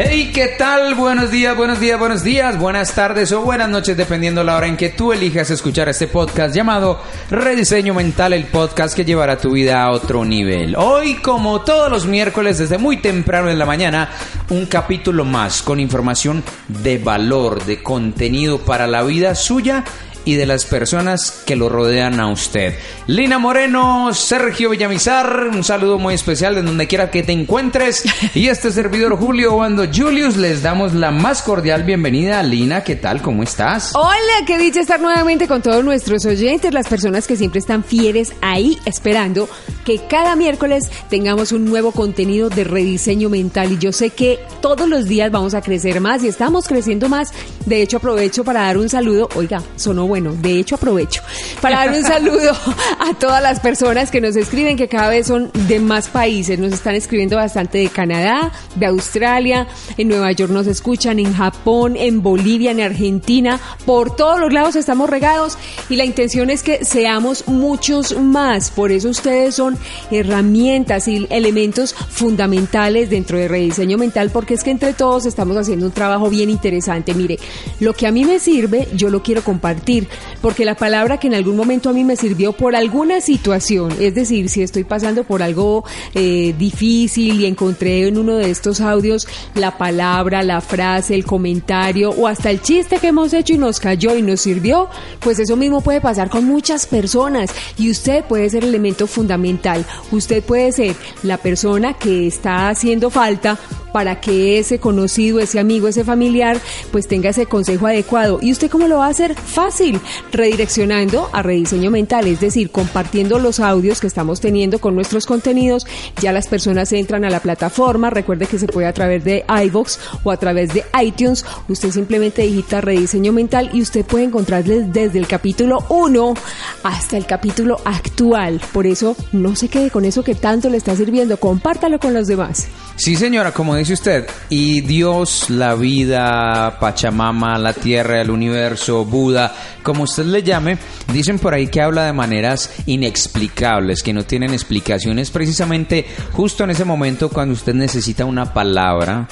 Hey, ¿qué tal? Buenos días, buenos días, buenos días, buenas tardes o buenas noches, dependiendo la hora en que tú elijas escuchar este podcast llamado Rediseño Mental, el podcast que llevará tu vida a otro nivel. Hoy, como todos los miércoles, desde muy temprano en la mañana, un capítulo más con información de valor, de contenido para la vida suya y de las personas que lo rodean a usted. Lina Moreno, Sergio Villamizar, un saludo muy especial de donde quiera que te encuentres. Y este servidor Julio Bando Julius, les damos la más cordial bienvenida. Lina, ¿qué tal? ¿Cómo estás? Hola, qué dicha estar nuevamente con todos nuestros oyentes, las personas que siempre están fieles ahí esperando que cada miércoles tengamos un nuevo contenido de rediseño mental. Y yo sé que todos los días vamos a crecer más y estamos creciendo más. De hecho, aprovecho para dar un saludo. Oiga, sonó bueno, de hecho aprovecho para dar un saludo a todas las personas que nos escriben, que cada vez son de más países. Nos están escribiendo bastante de Canadá, de Australia, en Nueva York nos escuchan, en Japón, en Bolivia, en Argentina, por todos los lados estamos regados y la intención es que seamos muchos más. Por eso ustedes son herramientas y elementos fundamentales dentro de rediseño mental, porque es que entre todos estamos haciendo un trabajo bien interesante. Mire, lo que a mí me sirve, yo lo quiero compartir, porque la palabra que en algún momento a mí me sirvió por alguna situación, es decir, si estoy pasando por algo eh, difícil y encontré en uno de estos audios la palabra, la frase, el comentario o hasta el chiste que hemos hecho y nos cayó y nos sirvió, pues eso mismo puede pasar con muchas personas y usted puede ser el elemento fundamental. Usted puede ser la persona que está haciendo falta para que ese conocido, ese amigo, ese familiar, pues tenga ese consejo adecuado. ¿Y usted cómo lo va a hacer? Fácil, redireccionando a rediseño mental, es decir, compartiendo los audios que estamos teniendo con nuestros contenidos. Ya las personas entran a la plataforma, recuerde que se puede a través de iVoox o a través de iTunes. Usted simplemente digita rediseño mental y usted puede encontrarles desde el capítulo 1 hasta el capítulo actual. Por eso, no se quede con eso que tanto le está sirviendo, compártalo con los demás. Sí, señora, como dice usted, y Dios, la vida, Pachamama, la tierra, el universo, Buda, como usted le llame, dicen por ahí que habla de maneras inexplicables, que no tienen explicaciones, precisamente justo en ese momento cuando usted necesita una palabra,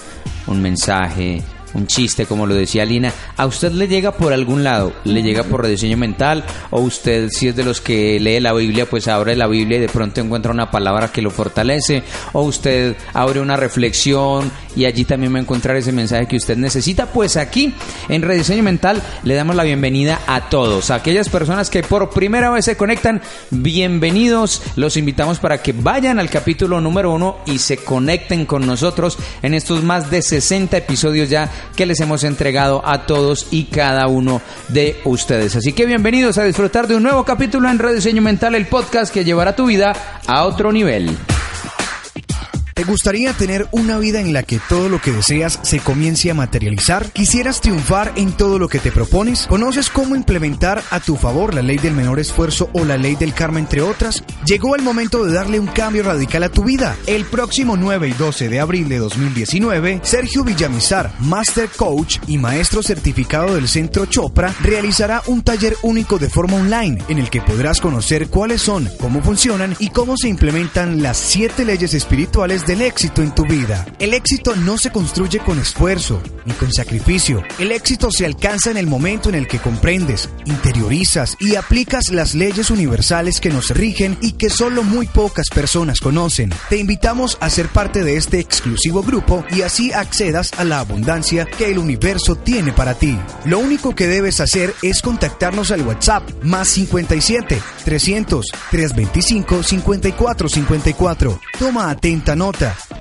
un mensaje, un chiste, como lo decía Lina, ¿a usted le llega por algún lado? ¿Le llega por rediseño mental? ¿O usted, si es de los que lee la Biblia, pues abre la Biblia y de pronto encuentra una palabra que lo fortalece? ¿O usted abre una reflexión y allí también va a encontrar ese mensaje que usted necesita? Pues aquí, en Rediseño Mental, le damos la bienvenida a todos. A aquellas personas que por primera vez se conectan, bienvenidos. Los invitamos para que vayan al capítulo número uno y se conecten con nosotros en estos más de 60 episodios ya que les hemos entregado a todos y cada uno de ustedes. Así que bienvenidos a disfrutar de un nuevo capítulo en Rediseño Mental, el podcast que llevará tu vida a otro nivel. ¿Te gustaría tener una vida en la que todo lo que deseas se comience a materializar? ¿Quisieras triunfar en todo lo que te propones? ¿Conoces cómo implementar a tu favor la ley del menor esfuerzo o la ley del karma entre otras? Llegó el momento de darle un cambio radical a tu vida. El próximo 9 y 12 de abril de 2019, Sergio Villamizar, Master Coach y maestro certificado del Centro Chopra, realizará un taller único de forma online en el que podrás conocer cuáles son, cómo funcionan y cómo se implementan las siete leyes espirituales del éxito en tu vida. El éxito no se construye con esfuerzo ni con sacrificio. El éxito se alcanza en el momento en el que comprendes, interiorizas y aplicas las leyes universales que nos rigen y que solo muy pocas personas conocen. Te invitamos a ser parte de este exclusivo grupo y así accedas a la abundancia que el universo tiene para ti. Lo único que debes hacer es contactarnos al WhatsApp más 57 300 325 54 54. Toma atenta nota.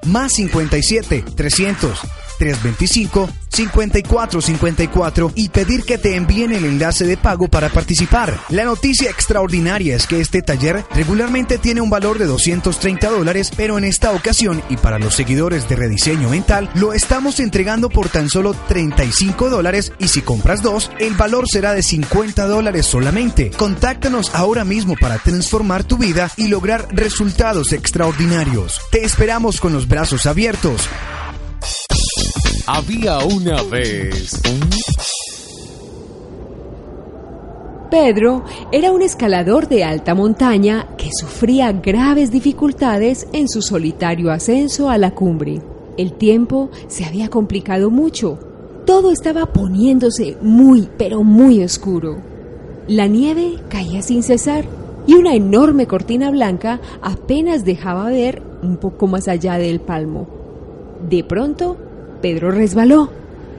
Más 57 300 325 5454 y pedir que te envíen el enlace de pago para participar. La noticia extraordinaria es que este taller regularmente tiene un valor de 230 dólares, pero en esta ocasión y para los seguidores de Rediseño Mental lo estamos entregando por tan solo 35 dólares y si compras dos, el valor será de 50 dólares solamente. Contáctanos ahora mismo para transformar tu vida y lograr resultados extraordinarios. Te esperamos con los brazos abiertos. Había una vez. Pedro era un escalador de alta montaña que sufría graves dificultades en su solitario ascenso a la cumbre. El tiempo se había complicado mucho. Todo estaba poniéndose muy, pero muy oscuro. La nieve caía sin cesar y una enorme cortina blanca apenas dejaba ver un poco más allá del palmo. De pronto, Pedro resbaló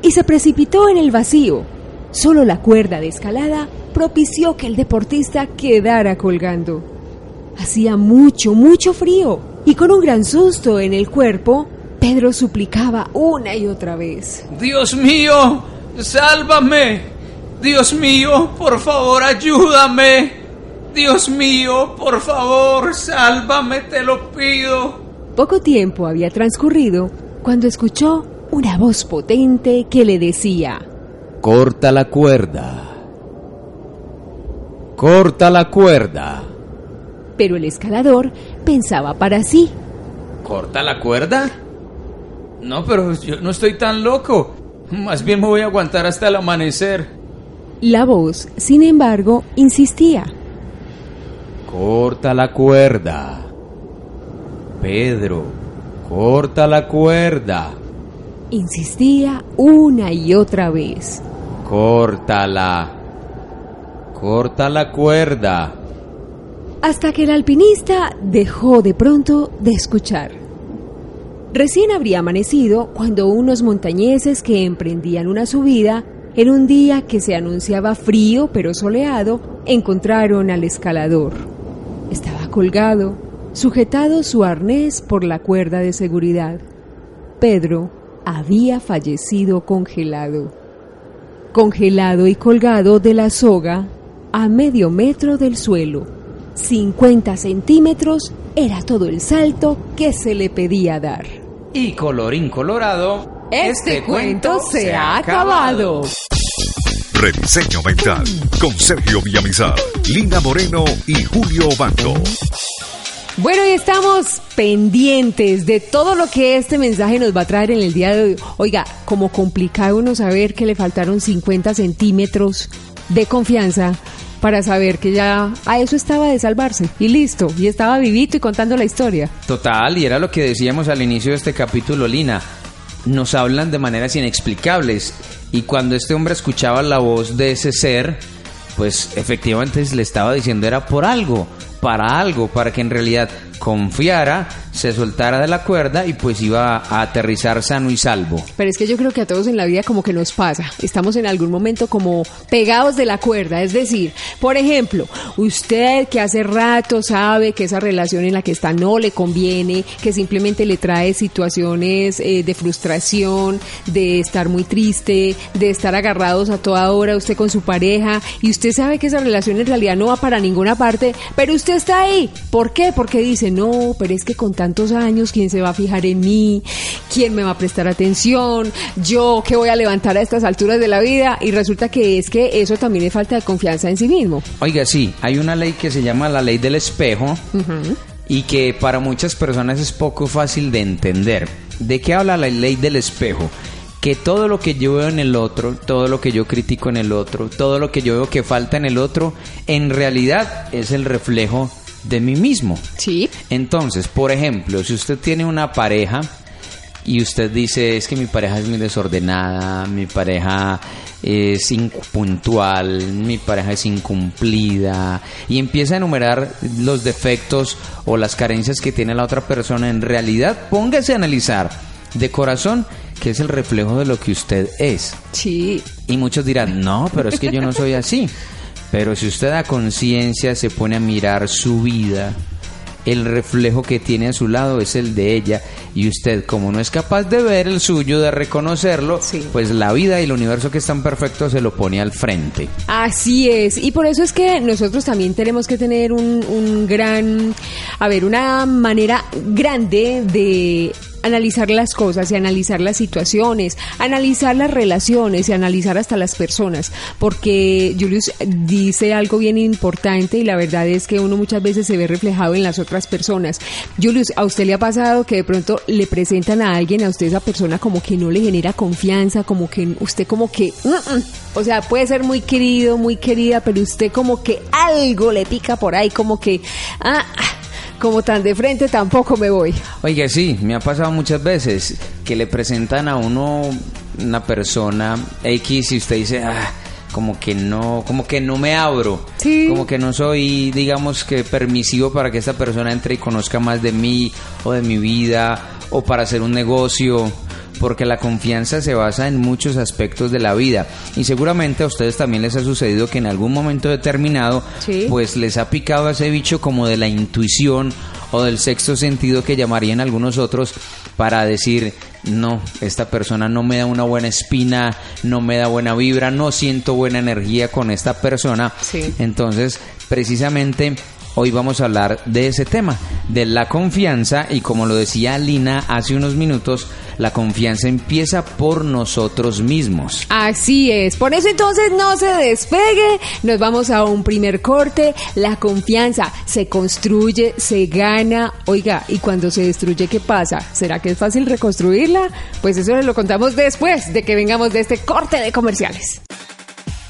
y se precipitó en el vacío. Solo la cuerda de escalada propició que el deportista quedara colgando. Hacía mucho, mucho frío y con un gran susto en el cuerpo, Pedro suplicaba una y otra vez. Dios mío, sálvame. Dios mío, por favor, ayúdame. Dios mío, por favor, sálvame, te lo pido. Poco tiempo había transcurrido cuando escuchó una voz potente que le decía, Corta la cuerda. Corta la cuerda. pero el escalador pensaba para sí. ¿Corta la cuerda? No, pero yo no estoy tan loco. Más bien me voy a aguantar hasta el amanecer. La voz, sin embargo, insistía. Corta la cuerda. Pedro, corta la cuerda. Insistía una y otra vez. Córtala. Corta la cuerda. hasta que el alpinista dejó de pronto de escuchar. Recién habría amanecido cuando unos montañeses que emprendían una subida en un día que se anunciaba frío pero soleado, encontraron al escalador. Estaba colgado, sujetado su arnés por la cuerda de seguridad. Pedro había fallecido congelado. Congelado y colgado de la soga a medio metro del suelo. 50 centímetros era todo el salto que se le pedía dar. Y colorín colorado, Este cuento se ha acabado. Rediseño Mental con Sergio Villamizar, Lina Moreno y Julio Banco. Bueno, y estamos pendientes de todo lo que este mensaje nos va a traer en el día de hoy. Oiga, como complicado uno saber que le faltaron 50 centímetros de confianza para saber que ya a eso estaba de salvarse y listo, y estaba vivito y contando la historia. Total, y era lo que decíamos al inicio de este capítulo, Lina. Nos hablan de maneras inexplicables. Y cuando este hombre escuchaba la voz de ese ser, pues efectivamente le estaba diciendo era por algo, para algo, para que en realidad confiara, se soltara de la cuerda y pues iba a aterrizar sano y salvo. Pero es que yo creo que a todos en la vida como que nos pasa. Estamos en algún momento como pegados de la cuerda. Es decir, por ejemplo, usted que hace rato sabe que esa relación en la que está no le conviene, que simplemente le trae situaciones eh, de frustración, de estar muy triste, de estar agarrados a toda hora usted con su pareja y usted sabe que esa relación en realidad no va para ninguna parte, pero usted está ahí. ¿Por qué? Porque dice, no, pero es que con tantos años, ¿quién se va a fijar en mí? ¿Quién me va a prestar atención? ¿Yo qué voy a levantar a estas alturas de la vida? Y resulta que es que eso también es falta de confianza en sí mismo. Oiga, sí, hay una ley que se llama la ley del espejo y que para muchas personas es poco fácil de entender. ¿De qué habla la ley del espejo? Que todo lo que yo veo en el otro, todo lo que yo critico en el otro, todo lo que yo veo que falta en el otro, en realidad es el reflejo de mí mismo. Sí. Entonces, por ejemplo, si usted tiene una pareja y usted dice, es que mi pareja es muy desordenada, mi pareja es impuntual, mi pareja es incumplida, y empieza a enumerar los defectos o las carencias que tiene la otra persona, en realidad póngase a analizar de corazón que es el reflejo de lo que usted es. Sí. Y muchos dirán, no, pero es que yo no soy así. Pero si usted a conciencia se pone a mirar su vida, el reflejo que tiene a su lado es el de ella y usted como no es capaz de ver el suyo, de reconocerlo, Sí. pues la vida y el universo que es tan perfecto se lo pone al frente. Así es, y por eso es que nosotros también tenemos que tener un, un gran, a ver, una manera grande de analizar las cosas y analizar las situaciones, analizar las relaciones y analizar hasta las personas, porque Julius dice algo bien importante y la verdad es que uno muchas veces se ve reflejado en las otras personas. Julius, ¿a usted le ha pasado que de pronto le presentan a alguien, a usted esa persona como que no le genera confianza, como que usted como que, o sea, puede ser muy querido, muy querida, pero usted como que algo le pica por ahí, como que, ah, como tan de frente tampoco me voy. Oiga, sí, me ha pasado muchas veces que le presentan a uno una persona X y usted dice, ah, como que no, como que no me abro, Sí. como que no soy, digamos que permisivo para que esta persona entre y conozca más de mí o de mi vida o para hacer un negocio. Porque la confianza se basa en muchos aspectos de la vida y seguramente a ustedes también les ha sucedido que en algún momento determinado Sí. pues les ha picado ese bicho como de la intuición o del sexto sentido que llamarían algunos otros para decir, no, esta persona no me da una buena espina, no me da buena vibra, no siento buena energía con esta persona. Sí. Entonces, precisamente hoy vamos a hablar de ese tema, de la confianza y como lo decía Lina hace unos minutos, la confianza empieza por nosotros mismos. Así es, por eso entonces no se despegue, nos vamos a un primer corte, la confianza se construye, se gana, oiga, y cuando se destruye, ¿qué pasa? ¿Será que es fácil reconstruirla? Pues eso lo contamos después de que vengamos de este corte de comerciales.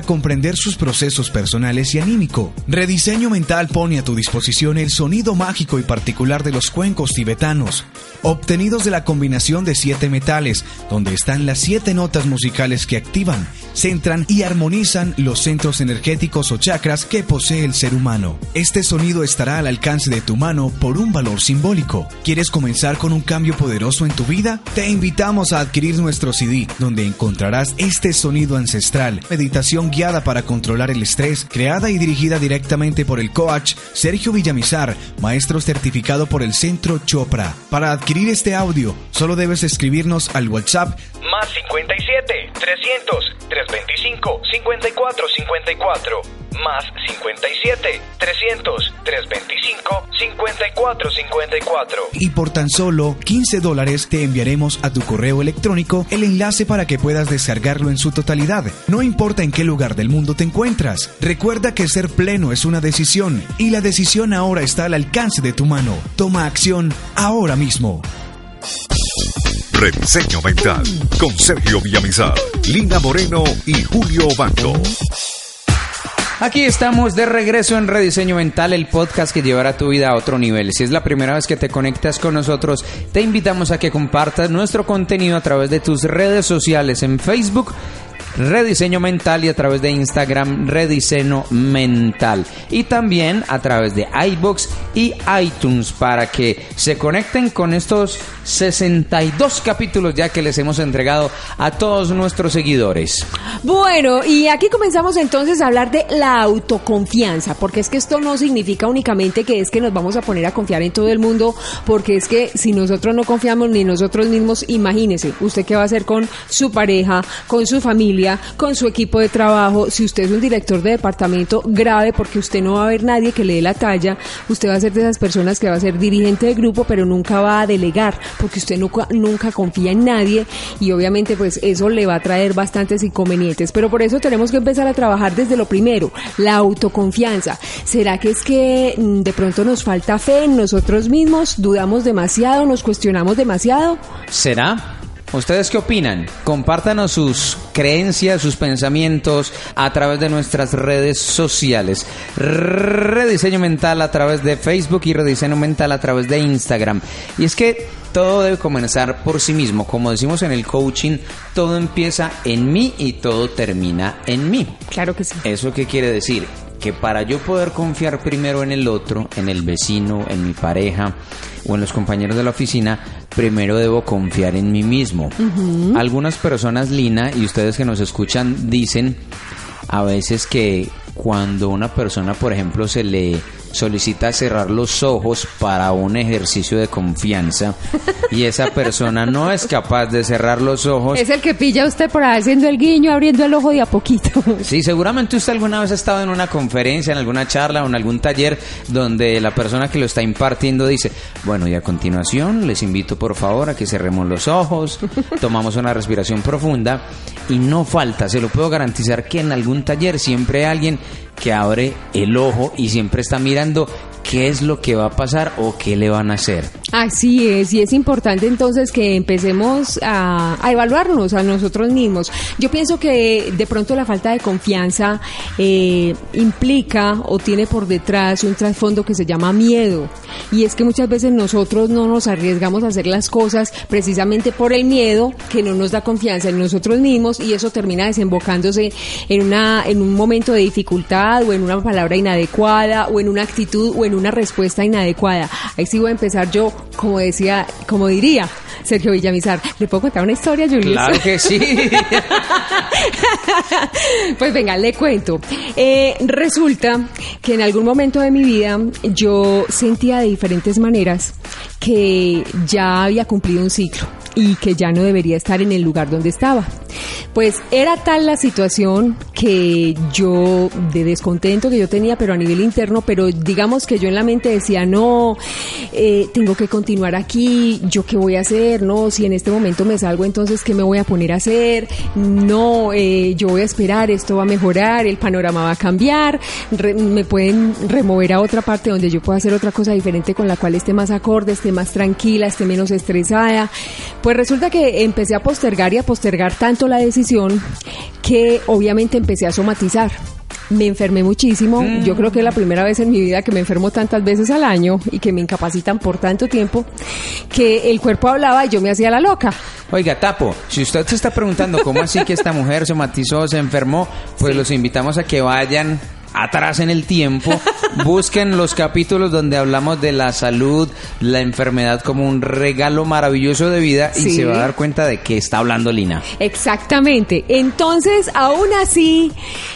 comprender sus procesos personales y anímico. Rediseño Mental pone a tu disposición el sonido mágico y particular de los cuencos tibetanos, obtenidos de la combinación de siete metales, donde están las siete notas musicales que activan, centran y armonizan los centros energéticos o chakras que posee el ser humano. Este sonido estará al alcance de tu mano por un valor simbólico. ¿Quieres comenzar con un cambio poderoso en tu vida? Te invitamos a adquirir nuestro CD, donde encontrarás este sonido ancestral, meditación guiada para controlar el estrés, creada y dirigida directamente por el coach Sergio Villamizar, maestro certificado por el Centro Chopra. Para adquirir este audio, solo debes escribirnos al WhatsApp Más 57 300 325 54 54. Más 57 300 325 54 54. y por tan solo 15 dólares te enviaremos a tu correo electrónico el enlace para que puedas descargarlo en su totalidad. No importa en qué lugar del mundo te encuentras, recuerda que ser pleno es una decisión y la decisión ahora está al alcance de tu mano. Toma acción ahora mismo. Rediseño Mental con Sergio Villamizar, Lina Moreno y Julio Bando. Aquí estamos de regreso en Rediseño Mental, el podcast que llevará tu vida a otro nivel. Si es la primera vez que te conectas con nosotros, te invitamos a que compartas nuestro contenido a través de tus redes sociales en Facebook. Rediseño Mental y a través de Instagram Rediseño Mental y también a través de iBox y iTunes para que se conecten con estos 62 capítulos ya que les hemos entregado a todos nuestros seguidores. Bueno, y aquí comenzamos entonces a hablar de la autoconfianza, porque es que esto no significa únicamente que es que nos vamos a poner a confiar en todo el mundo, porque es que si nosotros no confiamos ni nosotros mismos, imagínese, usted qué va a hacer con su pareja, con su familia, con su equipo de trabajo. Si usted es un director de departamento, grave porque usted no va a ver nadie que le dé la talla. Usted va a ser de esas personas que va a ser dirigente de grupo, pero nunca va a delegar porque usted nunca, nunca confía en nadie y obviamente pues eso le va a traer bastantes inconvenientes. Pero por eso tenemos que empezar a trabajar desde lo primero, la autoconfianza. ¿Será que es que mm, de pronto nos falta fe en nosotros mismos? ¿Dudamos demasiado? ¿Nos cuestionamos demasiado? ¿Será? ¿Ustedes qué opinan? Compártanos sus creencias, sus pensamientos a través de nuestras redes sociales. Rediseño mental a través de Facebook y rediseño mental a través de Instagram. Y es que todo debe comenzar por sí mismo. Como decimos en el coaching, todo empieza en mí y todo termina en mí. Claro que sí. ¿Eso qué quiere decir? Que para yo poder confiar primero en el otro, en el vecino, en mi pareja o en los compañeros de la oficina, primero debo confiar en mí mismo. Algunas personas, Lina, y ustedes que nos escuchan, dicen a veces que cuando una persona, por ejemplo, se le solicita cerrar los ojos para un ejercicio de confianza y esa persona no es capaz de cerrar los ojos. Es el que pilla usted por ahí haciendo el guiño, abriendo el ojo de a poquito. Sí, seguramente usted alguna vez ha estado en una conferencia, en alguna charla o en algún taller donde la persona que lo está impartiendo dice, bueno, y a continuación les invito por favor a que cerremos los ojos, tomamos una respiración profunda y no falta, se lo puedo garantizar que en algún taller siempre hay alguien que abre el ojo y siempre está mirando qué es lo que va a pasar o qué le van a hacer. Así es, y es importante entonces que empecemos a, a evaluarnos a nosotros mismos. Yo pienso que de pronto la falta de confianza eh, implica o tiene por detrás un trasfondo que se llama miedo. Y es que muchas veces nosotros no nos arriesgamos a hacer las cosas precisamente por el miedo que no nos da confianza en nosotros mismos y eso termina desembocándose en, una, en un momento de dificultad o en una palabra inadecuada o en una actitud o en una respuesta inadecuada. Ahí sí voy a empezar yo, como decía, como diría Sergio Villamizar. ¿Le puedo contar una historia, Julius? Claro que sí. pues venga, le cuento. Eh, resulta que en algún momento de mi vida yo sentía de diferentes maneras que ya había cumplido un ciclo y que ya no debería estar en el lugar donde estaba. Pues era tal la situación que yo, de descontento que yo tenía, pero a nivel interno, pero digamos que yo en la mente decía, no, eh, tengo que continuar aquí, yo qué voy a hacer, no, si en este momento me salgo, entonces qué me voy a poner a hacer, no, eh, yo voy a esperar, esto va a mejorar, el panorama va a cambiar, re- me pueden remover a otra parte donde yo pueda hacer otra cosa diferente con la cual esté más acorde, esté más tranquila, esté menos estresada. Pues resulta que empecé a postergar y a postergar tanto la decisión que obviamente empecé a somatizar. Me enfermé muchísimo. Yo creo que es la primera vez en mi vida que me enfermo tantas veces al año y que me incapacitan por tanto tiempo que el cuerpo hablaba y yo me hacía la loca. Oiga, Tapo, si usted se está preguntando cómo así que esta mujer se matizó, se enfermó, pues los invitamos a que vayan atrás en el tiempo, busquen los capítulos donde hablamos de la salud, la enfermedad como un regalo maravilloso de vida y se va a dar cuenta de qué está hablando Lina. Exactamente. Entonces, aún así,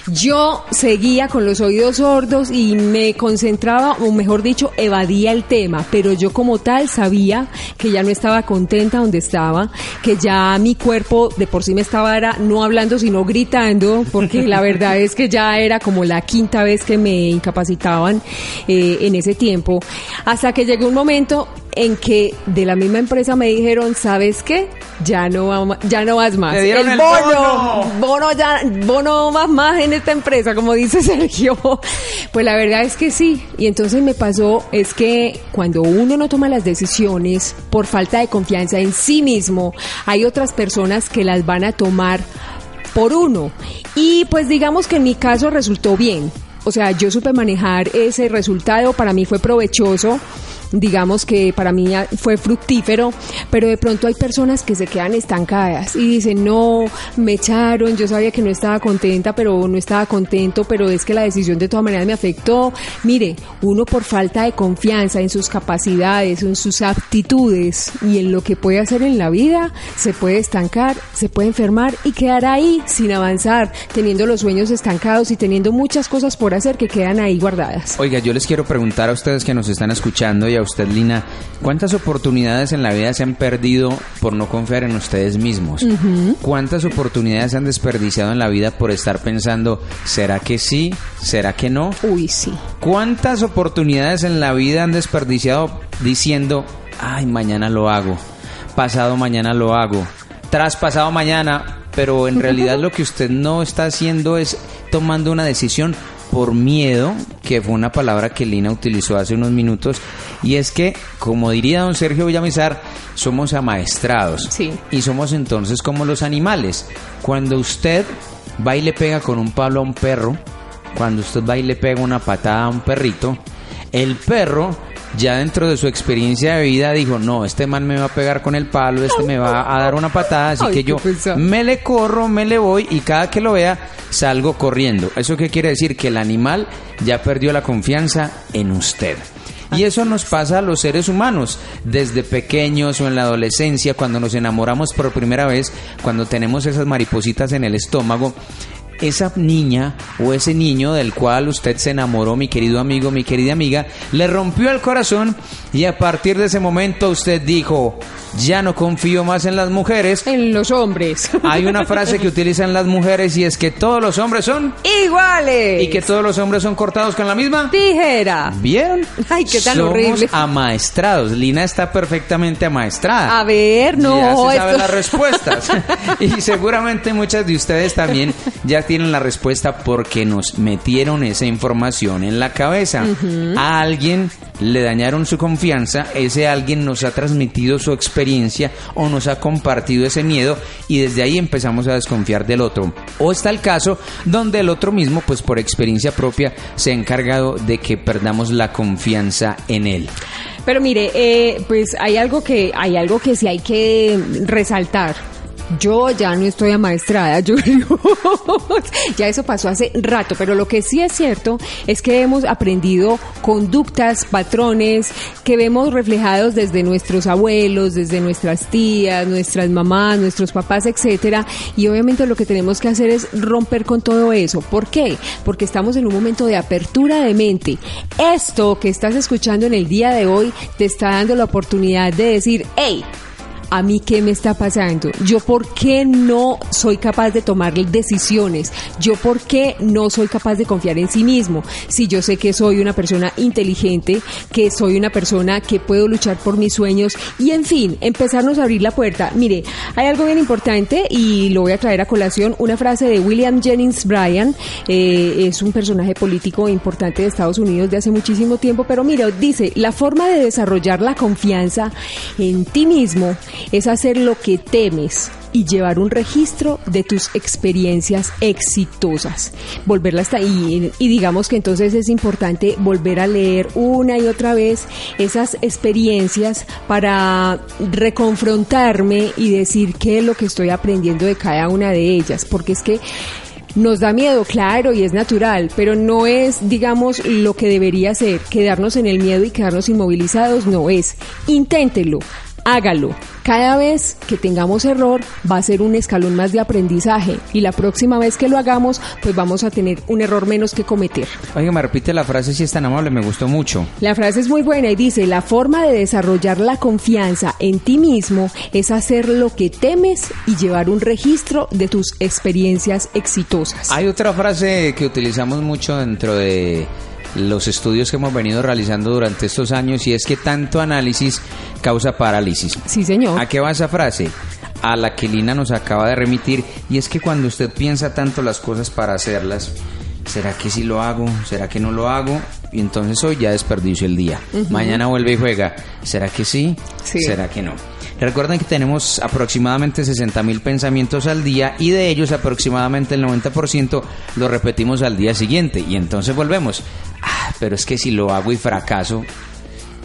yo seguía con los oídos sordos y me concentraba, o mejor dicho, evadía el tema. Pero yo como tal sabía que ya no estaba contenta donde estaba, que ya mi cuerpo de por sí me estaba era, no hablando, sino gritando, porque la verdad es que ya era como la quinta vez que me incapacitaban eh, en ese tiempo. Hasta que llegó un momento en que de la misma empresa me dijeron, ¿sabes qué? Ya no, ya no vas más. El bono, bono ya, bono más más en esta empresa, como dice Sergio. Pues la verdad es que sí. Y entonces me pasó es que cuando uno no toma las decisiones por falta de confianza en sí mismo, hay otras personas que las van a tomar por uno. Y pues digamos que en mi caso resultó bien. O sea, yo supe manejar ese resultado, para mí fue provechoso, digamos que para mí fue fructífero, pero de pronto hay personas que se quedan estancadas y dicen, no, me echaron, yo sabía que no estaba contenta, pero no estaba contento, pero es que la decisión de todas maneras me afectó. Mire, uno por falta de confianza en sus capacidades, en sus aptitudes y en lo que puede hacer en la vida, se puede estancar, se puede enfermar y quedar ahí sin avanzar, teniendo los sueños estancados y teniendo muchas cosas por hacer que quedan ahí guardadas. Oiga, yo les quiero preguntar a ustedes que nos están escuchando y a usted, Lina, ¿cuántas oportunidades en la vida se han perdido por no confiar en ustedes mismos? ¿Cuántas oportunidades se han desperdiciado en la vida por estar pensando, ¿será que sí? ¿Será que no? Uy, sí. ¿Cuántas oportunidades en la vida han desperdiciado diciendo, ay, mañana lo hago, pasado mañana lo hago, tras pasado mañana, pero en realidad lo que usted no está haciendo es tomando una decisión por miedo, que fue una palabra que Lina utilizó hace unos minutos, y es que, como diría don Sergio Villamizar, somos amaestrados. Sí. Y somos entonces como los animales. Cuando usted va y le pega con un palo a un perro, cuando usted va y le pega una patada a un perrito, el perro ya dentro de su experiencia de vida dijo, no, este man me va a pegar con el palo, este me va a dar una patada, así Ay, que yo me le corro, me le voy y cada que lo vea salgo corriendo. ¿Eso qué quiere decir? Que el animal ya perdió la confianza en usted. Y eso nos pasa a los seres humanos, desde pequeños o en la adolescencia, cuando nos enamoramos por primera vez, cuando tenemos esas maripositas en el estómago, esa niña o ese niño del cual usted se enamoró, mi querido amigo, mi querida amiga, le rompió el corazón y a partir de ese momento usted dijo, ya no confío más en las mujeres. En los hombres. Hay una frase que utilizan las mujeres y es que todos los hombres son Iguales. y que todos los hombres son cortados con la misma. Tijera. ¿Vieron? Ay, qué tan Somos horrible. amaestrados. Lina está perfectamente amaestrada. A ver, no. Ya se sabe esto- las respuestas. y seguramente muchas de ustedes también ya tienen la respuesta porque nos metieron esa información en la cabeza. A alguien le dañaron su confianza, ese alguien nos ha transmitido su experiencia o nos ha compartido ese miedo y desde ahí empezamos a desconfiar del otro. O está el caso donde el otro mismo, pues por experiencia propia, se ha encargado de que perdamos la confianza en él. Pero mire, eh, pues hay algo que hay algo que sí hay que resaltar. Yo ya no estoy amaestrada, creo. ya eso pasó hace rato, pero lo que sí es cierto es que hemos aprendido conductas, patrones que vemos reflejados desde nuestros abuelos, desde nuestras tías, nuestras mamás, nuestros papás, etcétera, y obviamente lo que tenemos que hacer es romper con todo eso. ¿Por qué? Porque estamos en un momento de apertura de mente. Esto que estás escuchando en el día de hoy te está dando la oportunidad de decir, hey, ¿A mí qué me está pasando? ¿Yo por qué no soy capaz de tomar decisiones? ¿Yo por qué no soy capaz de confiar en sí mismo? Si yo sé que soy una persona inteligente, que soy una persona que puedo luchar por mis sueños y en fin, empezarnos a abrir la puerta. Mire, hay algo bien importante y lo voy a traer a colación, una frase de William Jennings Bryan, eh, es un personaje político importante de Estados Unidos de hace muchísimo tiempo, pero mira, dice, la forma de desarrollar la confianza en ti mismo es hacer lo que temes y llevar un registro de tus experiencias exitosas. Volverla hasta ahí. Y digamos que entonces es importante volver a leer una y otra vez esas experiencias para reconfrontarme y decir qué es lo que estoy aprendiendo de cada una de ellas. Porque es que nos da miedo, claro, y es natural, pero no es, digamos, lo que debería ser. Quedarnos en el miedo y quedarnos inmovilizados, no es. Inténtelo, hágalo. Cada vez que tengamos error va a ser un escalón más de aprendizaje y la próxima vez que lo hagamos pues vamos a tener un error menos que cometer. Oiga, me repite la frase si es tan amable, me gustó mucho. La frase es muy buena y dice, la forma de desarrollar la confianza en ti mismo es hacer lo que temes y llevar un registro de tus experiencias exitosas. Hay otra frase que utilizamos mucho dentro de los estudios que hemos venido realizando durante estos años y es que tanto análisis causa parálisis. Sí, señor. ¿A qué va esa frase? A la que Lina nos acaba de remitir y es que cuando usted piensa tanto las cosas para hacerlas, ¿será que sí lo hago? ¿Será que no lo hago? Y entonces hoy ya desperdicio el día. Mañana vuelve y juega. ¿Será que sí? Sí. ¿Será que no? Recuerden que tenemos aproximadamente 60 mil pensamientos al día y de ellos aproximadamente el 90% lo repetimos al día siguiente y entonces volvemos. Ah, pero es que si lo hago y fracaso,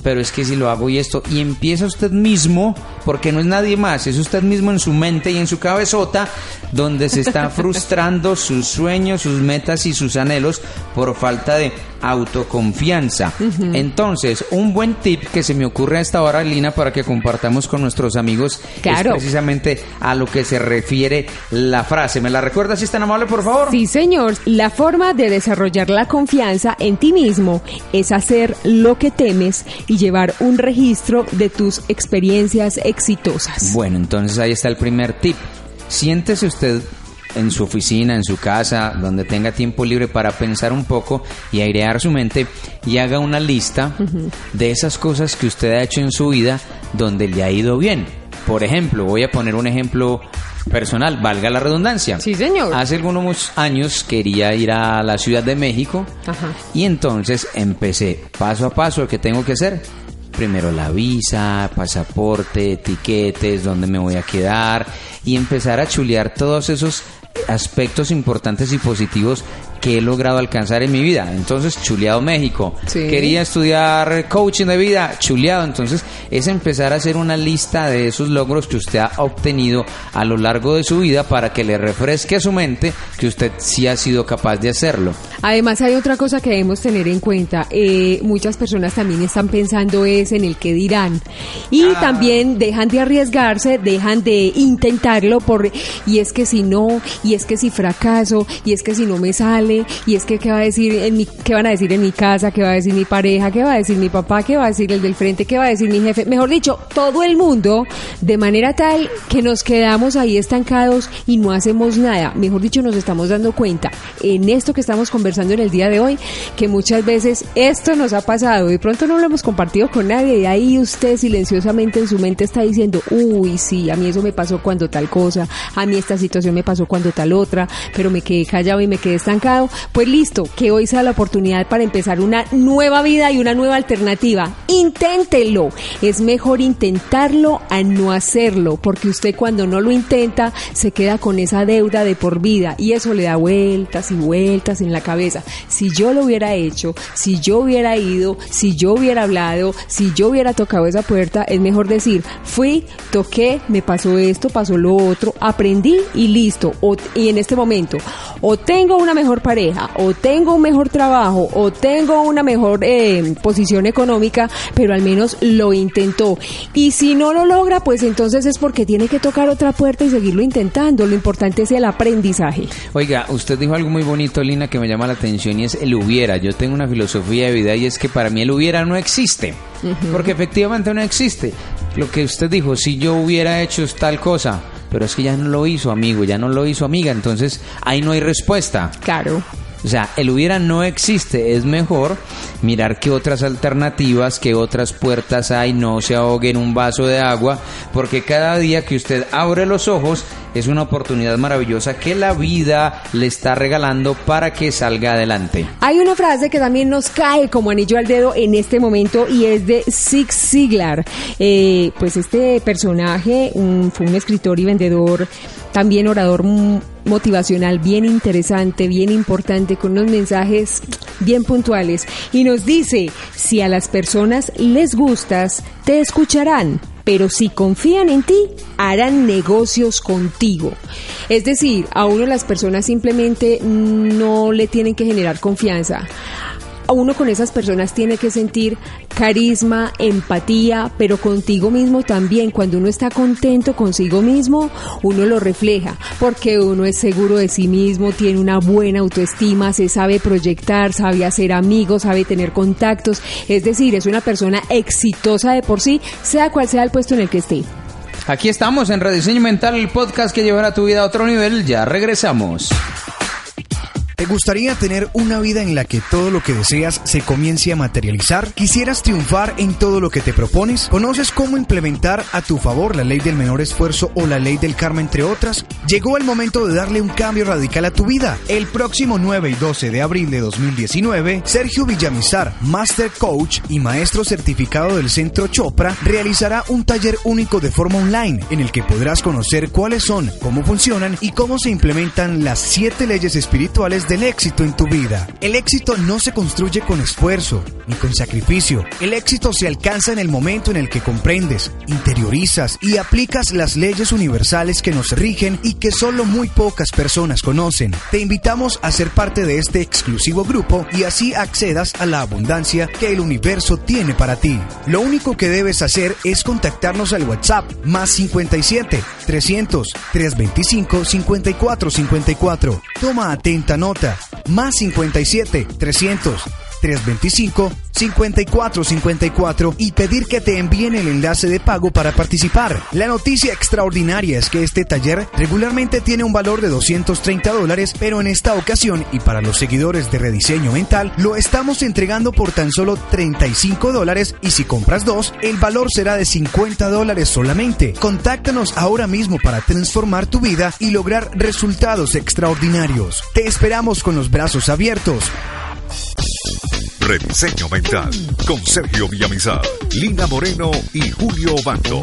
pero es que si lo hago y esto, y empieza usted mismo, porque no es nadie más, es usted mismo en su mente y en su cabezota, donde se está frustrando sus sueños, sus metas y sus anhelos por falta de autoconfianza. Entonces, un buen tip que se me ocurre a esta hora, Lina, para que compartamos con nuestros amigos, Claro. es precisamente a lo que se refiere la frase. ¿Me la recuerda si es tan amable, por favor? Sí, señor. La forma de desarrollar la confianza en ti mismo es hacer lo que temes y llevar un registro de tus experiencias exitosas. Bueno, entonces ahí está el primer tip. Siéntese usted en su oficina, en su casa, donde tenga tiempo libre para pensar un poco y airear su mente y haga una lista de esas cosas que usted ha hecho en su vida donde le ha ido bien. Por ejemplo, voy a poner un ejemplo personal, valga la redundancia. Sí, señor. Hace algunos años quería ir a la Ciudad de México Ajá. y entonces empecé paso a paso que tengo que hacer. Primero la visa, pasaporte, etiquetes, dónde me voy a quedar y empezar a chulear todos esos aspectos importantes y positivos que he logrado alcanzar en mi vida. Entonces, chuleado México. Sí. Quería estudiar coaching de vida, chuleado. Entonces, es empezar a hacer una lista de esos logros que usted ha obtenido a lo largo de su vida para que le refresque a su mente que usted sí ha sido capaz de hacerlo. Además hay otra cosa que debemos tener en cuenta. Eh, muchas personas también están pensando es en el que dirán y Ah. también dejan de arriesgarse, dejan de intentarlo por y es que si no y es que si fracaso y es que si no me sale y es que qué va a decir en qué van a decir en mi casa, qué va a decir mi pareja, qué va a decir mi papá, qué va a decir el del frente, qué va a decir mi jefe. Mejor dicho, todo el mundo de manera tal que nos quedamos ahí estancados y no hacemos nada. Mejor dicho, nos estamos dando cuenta en esto que estamos conversando en el día de hoy, que muchas veces esto nos ha pasado. De pronto no lo hemos compartido con nadie y ahí usted silenciosamente en su mente está diciendo, uy, sí, a mí eso me pasó cuando tal cosa, a mí esta situación me pasó cuando tal otra, pero me quedé callado y me quedé estancado. Pues listo, que hoy sea la oportunidad para empezar una nueva vida y una nueva alternativa. Inténtelo. Es mejor intentarlo a no hacerlo, porque usted cuando no lo intenta se queda con esa deuda de por vida y eso le da vueltas y vueltas en la cabeza. Si yo lo hubiera hecho, si yo hubiera ido, si yo hubiera hablado, si yo hubiera tocado esa puerta, es mejor decir, fui, toqué, me pasó esto, pasó lo otro, aprendí y listo. Y en este momento, o tengo una mejor pareja, o tengo un mejor trabajo, o tengo una mejor eh, posición económica, pero al menos lo intentó. Y si no lo logra, pues entonces es porque tiene que tocar otra puerta y seguirlo intentando. Lo importante es el aprendizaje. Oiga, usted dijo algo muy bonito, Lina, que me llama la atención y es el hubiera. Yo tengo una filosofía de vida y es que para mí el hubiera no existe. Porque efectivamente no existe. Lo que usted dijo, si yo hubiera hecho tal cosa, pero es que ya no lo hizo, amigo, ya no lo hizo, amiga, entonces ahí no hay respuesta. Claro. O sea, el hubiera no existe. Es mejor mirar qué otras alternativas, qué otras puertas hay, no se ahogue en un vaso de agua, porque cada día que usted abre los ojos es una oportunidad maravillosa que la vida le está regalando para que salga adelante. Hay una frase que también nos cae como anillo al dedo en este momento y es de Zig Ziglar. Eh, pues este personaje fue un escritor y vendedor, también orador mm, motivacional bien interesante, bien importante, con unos mensajes bien puntuales. Y nos dice, si a las personas les gustas, te escucharán. Pero si confían en ti, harán negocios contigo. Es decir, a uno las personas simplemente no le tienen que generar confianza. Uno con esas personas tiene que sentir carisma, empatía, pero contigo mismo también. Cuando uno está contento consigo mismo, uno lo refleja, porque uno es seguro de sí mismo, tiene una buena autoestima, se sabe proyectar, sabe hacer amigos, sabe tener contactos. Es decir, es una persona exitosa de por sí, sea cual sea el puesto en el que esté. Aquí estamos en Rediseño Mental, el podcast que llevará tu vida a otro nivel. Ya regresamos. ¿Te gustaría tener una vida en la que todo lo que deseas se comience a materializar? ¿Quisieras triunfar en todo lo que te propones? ¿Conoces cómo implementar a tu favor la ley del menor esfuerzo o la ley del karma, entre otras? Llegó el momento de darle un cambio radical a tu vida. El próximo 9 y 12 de abril de 2019, Sergio Villamizar, Master Coach y maestro certificado del Centro Chopra, realizará un taller único de forma online en el que podrás conocer cuáles son, cómo funcionan y cómo se implementan las siete leyes espirituales del éxito en tu vida. El éxito no se construye con esfuerzo ni con sacrificio. El éxito se alcanza en el momento en el que comprendes, interiorizas y aplicas las leyes universales que nos rigen y que solo muy pocas personas conocen. Te invitamos a ser parte de este exclusivo grupo y así accedas a la abundancia que el universo tiene para ti. Lo único que debes hacer es contactarnos al WhatsApp más 57 300 325 54 54. Toma atenta nota. Más 57 300 325 5454 y pedir que te envíen el enlace de pago para participar. La noticia extraordinaria es que este taller regularmente tiene un valor de 230 dólares, pero en esta ocasión y para los seguidores de Rediseño Mental lo estamos entregando por tan solo 35 dólares y si compras dos, el valor será de 50 dólares solamente. Contáctanos ahora mismo para transformar tu vida y lograr resultados extraordinarios. Te esperamos con los brazos abiertos. Rediseño Mental con Sergio Villamizar, Lina Moreno y Julio Bando.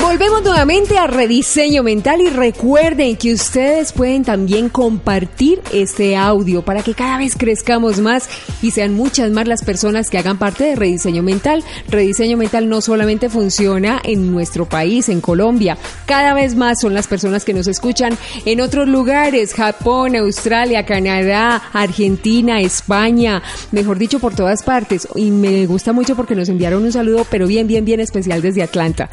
Volvemos nuevamente a Rediseño Mental y recuerden que ustedes pueden también compartir este audio para que cada vez crezcamos más y sean muchas más las personas que hagan parte de Rediseño Mental. Rediseño Mental no solamente funciona en nuestro país, en Colombia, cada vez más son las personas que nos escuchan en otros lugares, Japón, Australia, Canadá, Argentina, España, mejor dicho, por todas partes. Y me gusta mucho porque nos enviaron un saludo, pero bien, bien, bien especial desde Atlanta.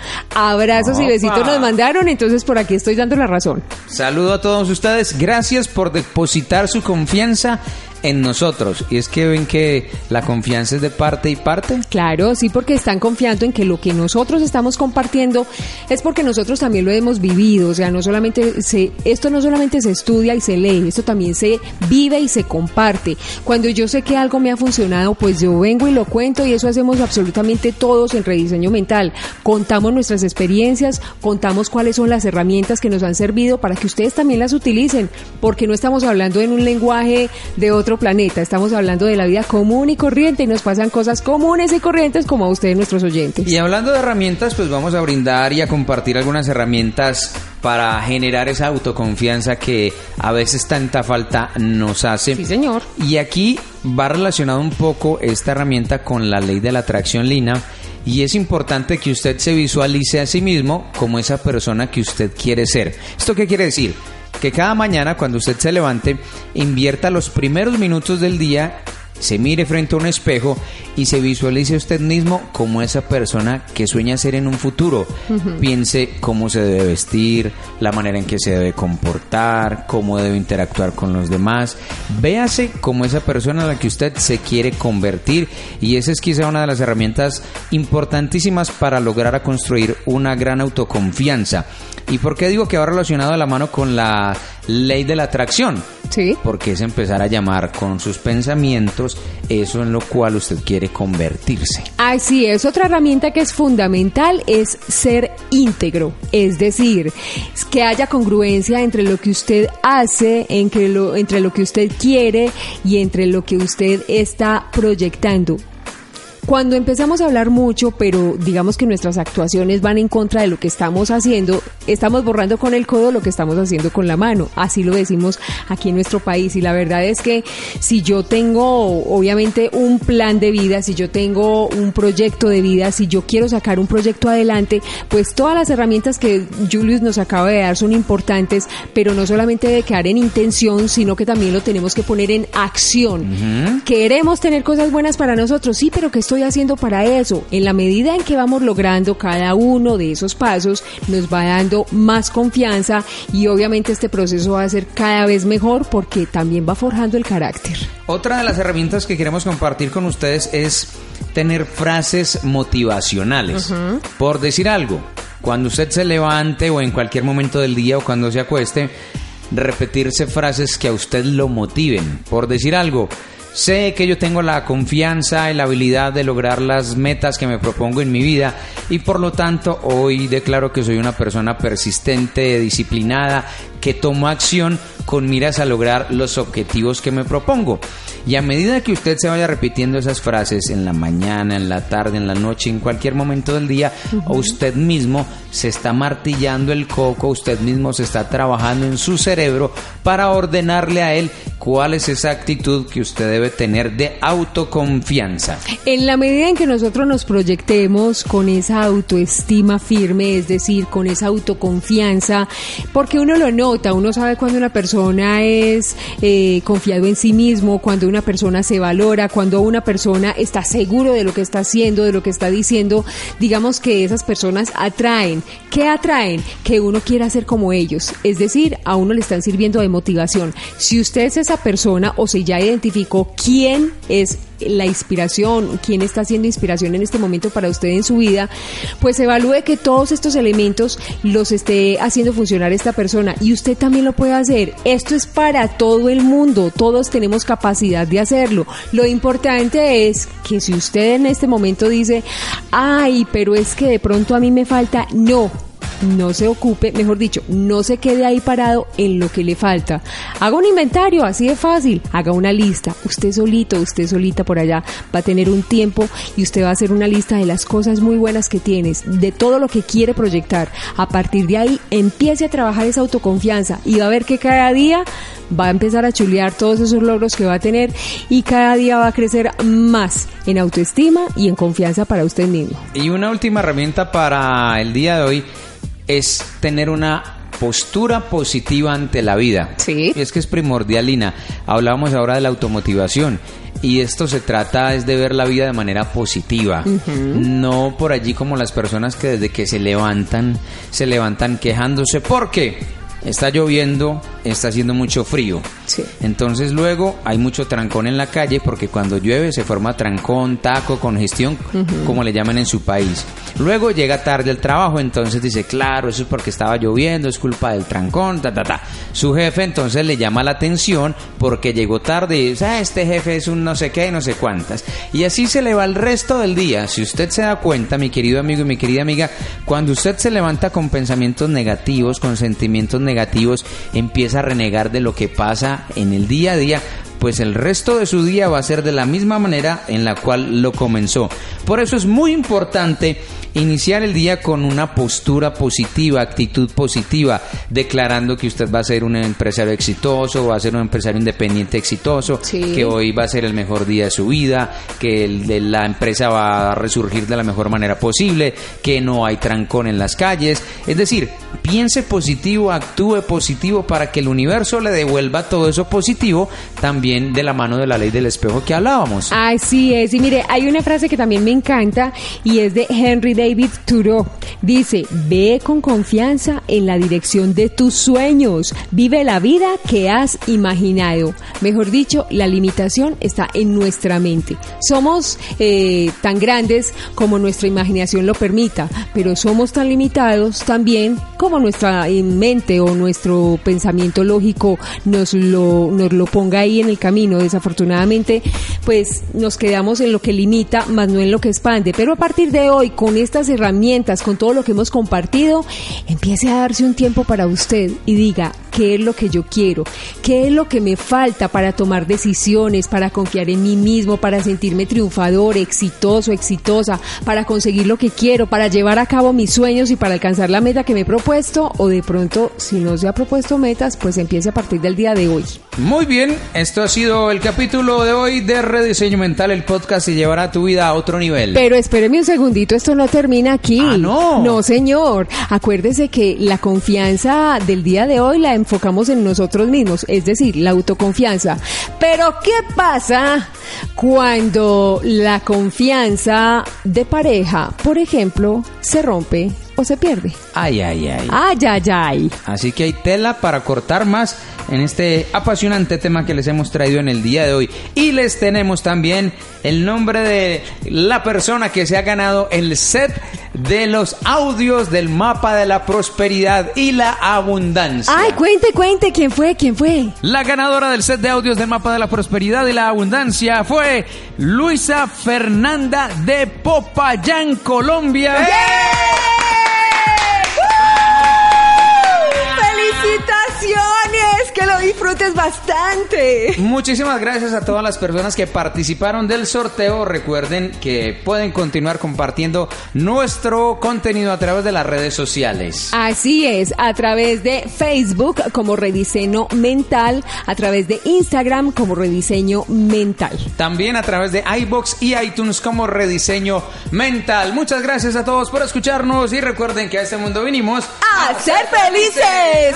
Abrazos y besitos nos mandaron, entonces por aquí estoy dando la razón. Saludo a todos ustedes. Gracias por depositar su confianza en nosotros. Y es que ven que la confianza es de parte y parte. Claro, sí, porque están confiando en que lo que nosotros estamos compartiendo es porque nosotros también lo hemos vivido. O sea, no solamente se, esto no solamente se estudia y se lee, esto también se vive y se comparte. Cuando yo sé que algo me ha funcionado, pues yo vengo y lo cuento y eso hacemos absolutamente todos en rediseño mental. Contamos nuestras experiencias, contamos cuáles son las herramientas que nos han servido para que ustedes también las utilicen, porque no estamos hablando en un lenguaje de otro planeta. Estamos hablando de la vida común y corriente y nos pasan cosas comunes y corrientes como a ustedes, nuestros oyentes. Y hablando de herramientas, pues vamos a brindar y a compartir algunas herramientas para generar esa autoconfianza que a veces tanta falta nos hace. Sí, señor. Y aquí va relacionado un poco esta herramienta con la ley de la atracción lina. Y es importante que usted se visualice a sí mismo como esa persona que usted quiere ser. ¿Esto qué quiere decir? Que cada mañana cuando usted se levante invierta los primeros minutos del día se mire frente a un espejo y se visualice usted mismo como esa persona que sueña ser en un futuro. Piense cómo se debe vestir, la manera en que se debe comportar, cómo debe interactuar con los demás. Véase como esa persona a la que usted se quiere convertir y esa es quizá una de las herramientas importantísimas para lograr a construir una gran autoconfianza. ¿Y por qué digo que va relacionado a la mano con la ley de la atracción? Sí. Porque es empezar a llamar con sus pensamientos eso en lo cual usted quiere convertirse. Así es, otra herramienta que es fundamental es ser íntegro, es decir, que haya congruencia entre lo que usted hace, entre lo, entre lo que usted quiere y entre lo que usted está proyectando. Cuando empezamos a hablar mucho, pero digamos que nuestras actuaciones van en contra de lo que estamos haciendo, estamos borrando con el codo lo que estamos haciendo con la mano. Así lo decimos aquí en nuestro país. Y la verdad es que si yo tengo, obviamente, un plan de vida, si yo tengo un proyecto de vida, si yo quiero sacar un proyecto adelante, pues todas las herramientas que Julius nos acaba de dar son importantes, pero no solamente de quedar en intención, sino que también lo tenemos que poner en acción. Queremos tener cosas buenas para nosotros, sí, pero que esto estoy haciendo para eso? En la medida en que vamos logrando cada uno de esos pasos, nos va dando más confianza y obviamente este proceso va a ser cada vez mejor porque también va forjando el carácter. Otra de las herramientas que queremos compartir con ustedes es tener frases motivacionales. Por decir algo, cuando usted se levante o en cualquier momento del día o cuando se acueste, repetirse frases que a usted lo motiven. Por decir algo, Sé que yo tengo la confianza y la habilidad de lograr las metas que me propongo en mi vida y por lo tanto hoy declaro que soy una persona persistente, disciplinada, que tomo acción con miras a lograr los objetivos que me propongo. Y a medida que usted se vaya repitiendo esas frases en la mañana, en la tarde, en la noche, en cualquier momento del día, usted mismo se está martillando el coco, usted mismo se está trabajando en su cerebro para ordenarle a él cuál es esa actitud que usted debe tener de autoconfianza. En la medida en que nosotros nos proyectemos con esa autoestima firme, es decir, con esa autoconfianza, porque uno lo nota, uno sabe cuando una persona es eh, confiado en sí mismo, cuando una persona se valora, cuando una persona está seguro de lo que está haciendo, de lo que está diciendo, digamos que esas personas atraen. ¿Qué atraen? Que uno quiera ser como ellos, es decir, a uno le están sirviendo de motivación. Si usted es esa persona o si ya identificó quién es la inspiración, quién está haciendo inspiración en este momento para usted en su vida, pues evalúe que todos estos elementos los esté haciendo funcionar esta persona y usted también lo puede hacer. Esto es para todo el mundo, todos tenemos capacidad de hacerlo. Lo importante es que si usted en este momento dice, ay, pero es que de pronto a mí me falta, no, no se ocupe, mejor dicho, no se quede ahí parado en lo que le falta. Haga un inventario, así de fácil, haga una lista. Usted solito, usted solita por allá va a tener un tiempo y usted va a hacer una lista de las cosas muy buenas que tienes, de todo lo que quiere proyectar. A partir de ahí, empiece a trabajar esa autoconfianza y va a ver que cada día va a empezar a chulear todos esos logros que va a tener y cada día va a crecer más en autoestima y en confianza para usted mismo. Y una última herramienta para el día de hoy es tener una postura positiva ante la vida. Sí. Y es que es primordial, Lina. Hablábamos ahora de la automotivación. Y esto se trata es de ver la vida de manera positiva, no por allí como las personas que desde que se levantan, se levantan quejándose porque está lloviendo, está haciendo mucho frío. Sí. Entonces luego hay mucho trancón en la calle porque cuando llueve se forma trancón, taco, congestión, como le llaman en su país. Luego llega tarde al trabajo, entonces dice, claro, eso es porque estaba lloviendo, es culpa del trancón, ta, ta, ta. Su jefe entonces le llama la atención porque llegó tarde y dice, ah, este jefe es un no sé qué y no sé cuántas. Y así se le va el resto del día. Si usted se da cuenta, mi querido amigo y mi querida amiga, cuando usted se levanta con pensamientos negativos, con sentimientos negativos, empieza a renegar de lo que pasa en el día a día, pues el resto de su día va a ser de la misma manera en la cual lo comenzó. Por eso es muy importante iniciar el día con una postura positiva, actitud positiva, declarando que usted va a ser un empresario exitoso, va a ser un empresario independiente exitoso, Sí. que hoy va a ser el mejor día de su vida, que el de la empresa va a resurgir de la mejor manera posible, que no hay trancón en las calles. Es decir, piense positivo, actúe positivo para que el universo le devuelva todo eso positivo, también de la mano de la ley del espejo que hablábamos. Así es, y mire, hay una frase que también me encanta y es de Henry David Thoreau. Dice, ve con confianza en la dirección de tus sueños, vive la vida que has imaginado. Mejor dicho, la limitación está en nuestra mente. Somos eh, tan grandes como nuestra imaginación lo permita, pero somos tan limitados también como nuestra eh, mente o nuestro pensamiento lógico nos lo, nos lo ponga ahí en el camino. Desafortunadamente, pues nos quedamos en lo que limita, más no en lo que expande. Pero a partir de hoy, con estas herramientas, con todo lo que hemos compartido, empiece a darse un tiempo para usted y diga, ¿qué es lo que yo quiero? ¿Qué es lo que me falta para tomar decisiones, para confiar en mí mismo, para sentirme triunfador, exitoso, exitosa, para conseguir lo que quiero, para llevar a cabo mis sueños y para alcanzar la meta que me he propuesto? O de pronto, si no se ha propuesto metas, pues empiece a partir del día de hoy. Muy bien, esto ha sido el capítulo de hoy de Rediseño Mental, el podcast y llevará tu vida a otro nivel. Pero espéreme un segundito, esto no termina aquí. Ah, ¿no? No, señor. Acuérdese que la confianza del día de hoy la enfocamos en nosotros mismos, es decir, la autoconfianza. Pero ¿qué pasa cuando la confianza de pareja, por ejemplo, se rompe o se pierde? Ay, ay, ay. Ay, ay, ay. Así que hay tela para cortar más en este apasionante tema que les hemos traído en el día de hoy. Y les tenemos también el nombre de la persona que se ha ganado el set de los audios del mapa de la prosperidad y la abundancia. Ay, cuente, cuente, ¿quién fue? ¿Quién fue? La ganadora del set de audios del mapa de la prosperidad y la abundancia fue Luisa Fernanda de Popayán, Colombia. ¡Felicitaciones! Disfrutes bastante. Muchísimas gracias a todas las personas que participaron del sorteo. Recuerden que pueden continuar compartiendo nuestro contenido a través de las redes sociales. Así es, a través de Facebook como Rediseño Mental, a través de Instagram como Rediseño Mental. También a través de iBox y iTunes como Rediseño Mental. Muchas gracias a todos por escucharnos y recuerden que a este mundo vinimos ¡A ser felices!